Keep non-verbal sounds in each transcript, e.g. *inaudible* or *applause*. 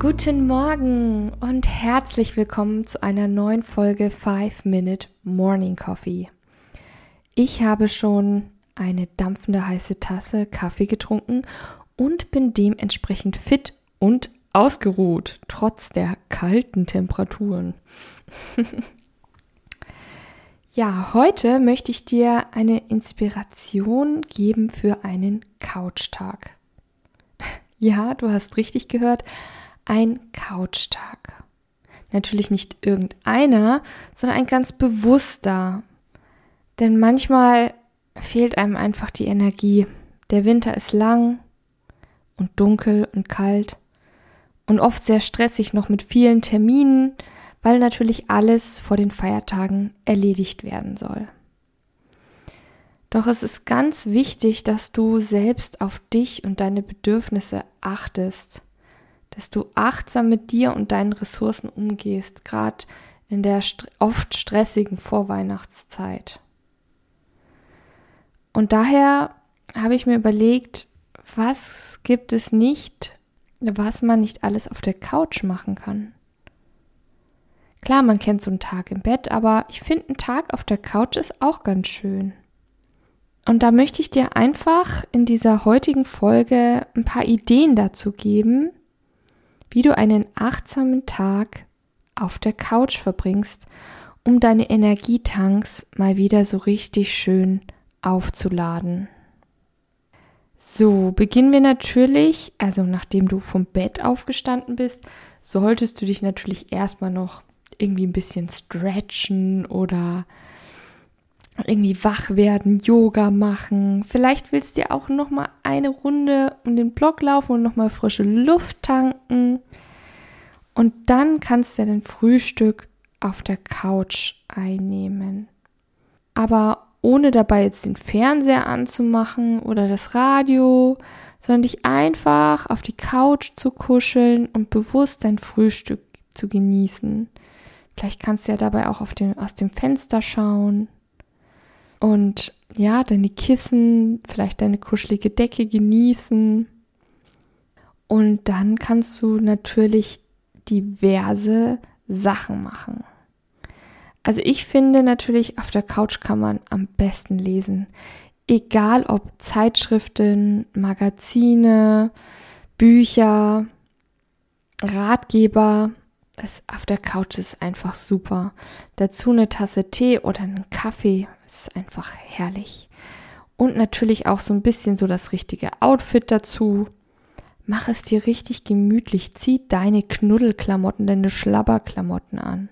Guten Morgen und herzlich willkommen zu einer neuen Folge 5 Minute Morning Coffee. Ich habe schon eine dampfende heiße Tasse Kaffee getrunken und bin dementsprechend fit und ausgeruht, trotz der kalten Temperaturen. *laughs* ja, heute möchte ich dir eine Inspiration geben für einen Couchtag. *laughs* ja, du hast richtig gehört, ein Couchtag. Natürlich nicht irgendeiner, sondern ein ganz bewusster. Denn manchmal fehlt einem einfach die Energie. Der Winter ist lang und dunkel und kalt und oft sehr stressig noch mit vielen Terminen, weil natürlich alles vor den Feiertagen erledigt werden soll. Doch es ist ganz wichtig, dass du selbst auf dich und deine Bedürfnisse achtest, dass du achtsam mit dir und deinen Ressourcen umgehst, gerade in der oft stressigen Vorweihnachtszeit. Und daher habe ich mir überlegt, was gibt es nicht, was man nicht alles auf der Couch machen kann. Klar, man kennt so einen Tag im Bett, aber ich finde, ein Tag auf der Couch ist auch ganz schön. Und da möchte ich dir einfach in dieser heutigen Folge ein paar Ideen dazu geben, wie du einen achtsamen Tag auf der Couch verbringst, um deine Energietanks mal wieder so richtig schön aufzuladen. So, beginnen wir natürlich, also nachdem du vom Bett aufgestanden bist, solltest du dich natürlich erstmal noch irgendwie ein bisschen stretchen oder irgendwie wach werden, Yoga machen. Vielleicht willst du auch noch mal eine Runde um den Block laufen und noch mal frische Luft tanken. Und dann kannst du dein Frühstück auf der Couch einnehmen. Aber ohne dabei jetzt den Fernseher anzumachen oder das Radio, sondern dich einfach auf die Couch zu kuscheln und bewusst dein Frühstück zu genießen. Vielleicht kannst du ja dabei auch den, aus dem Fenster schauen und ja, deine Kissen, vielleicht deine kuschelige Decke genießen. Und dann kannst du natürlich diverse Sachen machen. Also ich finde natürlich, auf der Couch kann man am besten lesen. Egal ob Zeitschriften, Magazine, Bücher, Ratgeber. Es, auf der Couch ist einfach super. Dazu eine Tasse Tee oder einen Kaffee. Ist einfach herrlich. Und natürlich auch so ein bisschen so das richtige Outfit dazu. Mach es dir richtig gemütlich. Zieh deine Knuddelklamotten, deine Schlabberklamotten an.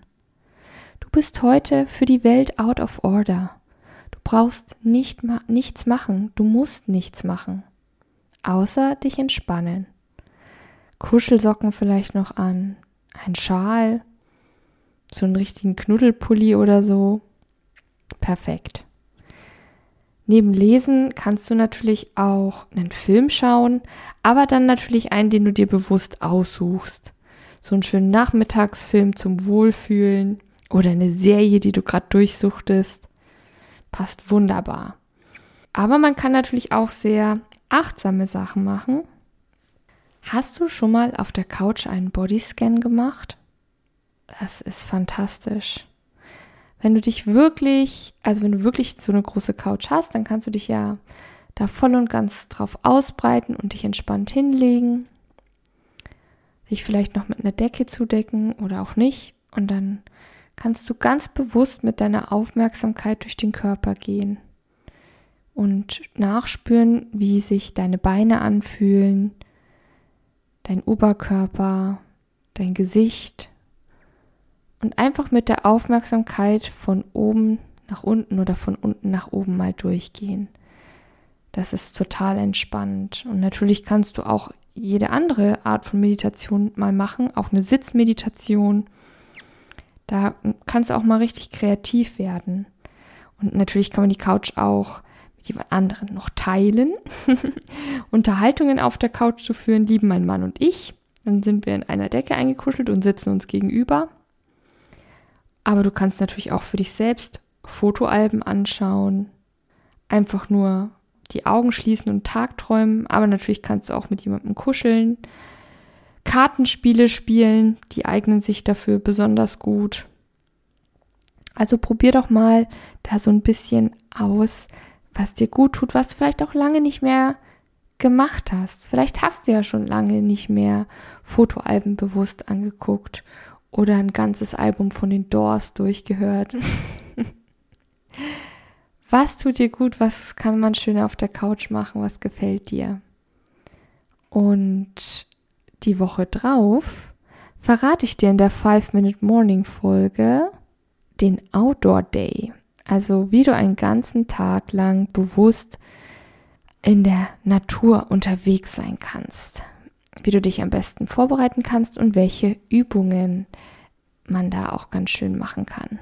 Du bist heute für die Welt out of order. Du brauchst nicht ma nichts machen, du musst nichts machen, außer dich entspannen. Kuschelsocken vielleicht noch an, ein Schal, so einen richtigen Knuddelpulli oder so. Perfekt. Neben Lesen kannst du natürlich auch einen Film schauen, aber dann natürlich einen, den du dir bewusst aussuchst. So einen schönen Nachmittagsfilm zum Wohlfühlen oder eine Serie, die du gerade durchsuchtest. Passt wunderbar. Aber man kann natürlich auch sehr achtsame Sachen machen. Hast du schon mal auf der Couch einen Bodyscan gemacht? Das ist fantastisch. Wenn du dich wirklich, also wenn du wirklich so eine große Couch hast, dann kannst du dich ja da voll und ganz drauf ausbreiten und dich entspannt hinlegen. Dich vielleicht noch mit einer Decke zudecken oder auch nicht. Und dann kannst du ganz bewusst mit deiner Aufmerksamkeit durch den Körper gehen und nachspüren, wie sich deine Beine anfühlen, dein Oberkörper, dein Gesicht und einfach mit der Aufmerksamkeit von oben nach unten oder von unten nach oben mal durchgehen. Das ist total entspannt. Und natürlich kannst du auch jede andere Art von Meditation mal machen, auch eine Sitzmeditation Da kannst du auch mal richtig kreativ werden. Und natürlich kann man die Couch auch mit jemand anderen noch teilen. *laughs* Unterhaltungen auf der Couch zu führen, lieben mein Mann und ich. Dann sind wir in einer Decke eingekuschelt und sitzen uns gegenüber. Aber du kannst natürlich auch für dich selbst Fotoalben anschauen, einfach nur die Augen schließen und Tagträumen, aber natürlich kannst du auch mit jemandem kuscheln. Kartenspiele spielen, die eignen sich dafür besonders gut. Also probier doch mal da so ein bisschen aus, was dir gut tut, was du vielleicht auch lange nicht mehr gemacht hast. Vielleicht hast du ja schon lange nicht mehr Fotoalben bewusst angeguckt oder ein ganzes Album von den Doors durchgehört. *laughs* was tut dir gut? Was kann man schön auf der Couch machen? Was gefällt dir? Und die Woche drauf verrate ich dir in der 5-Minute-Morning-Folge den Outdoor Day. Also wie du einen ganzen Tag lang bewusst in der Natur unterwegs sein kannst. Wie du dich am besten vorbereiten kannst und welche Übungen man da auch ganz schön machen kann.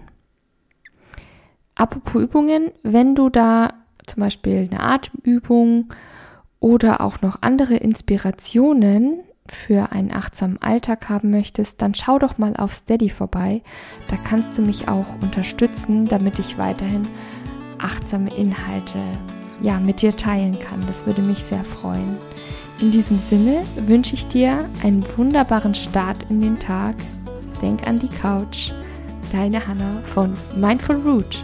Apropos Übungen, wenn du da zum Beispiel eine Atemübung oder auch noch andere Inspirationen für einen achtsamen Alltag haben möchtest, dann schau doch mal auf Steady vorbei. Da kannst du mich auch unterstützen, damit ich weiterhin achtsame Inhalte ja, mit dir teilen kann. Das würde mich sehr freuen. In diesem Sinne wünsche ich dir einen wunderbaren Start in den Tag. Denk an die Couch. Deine Hanna von Mindful Root.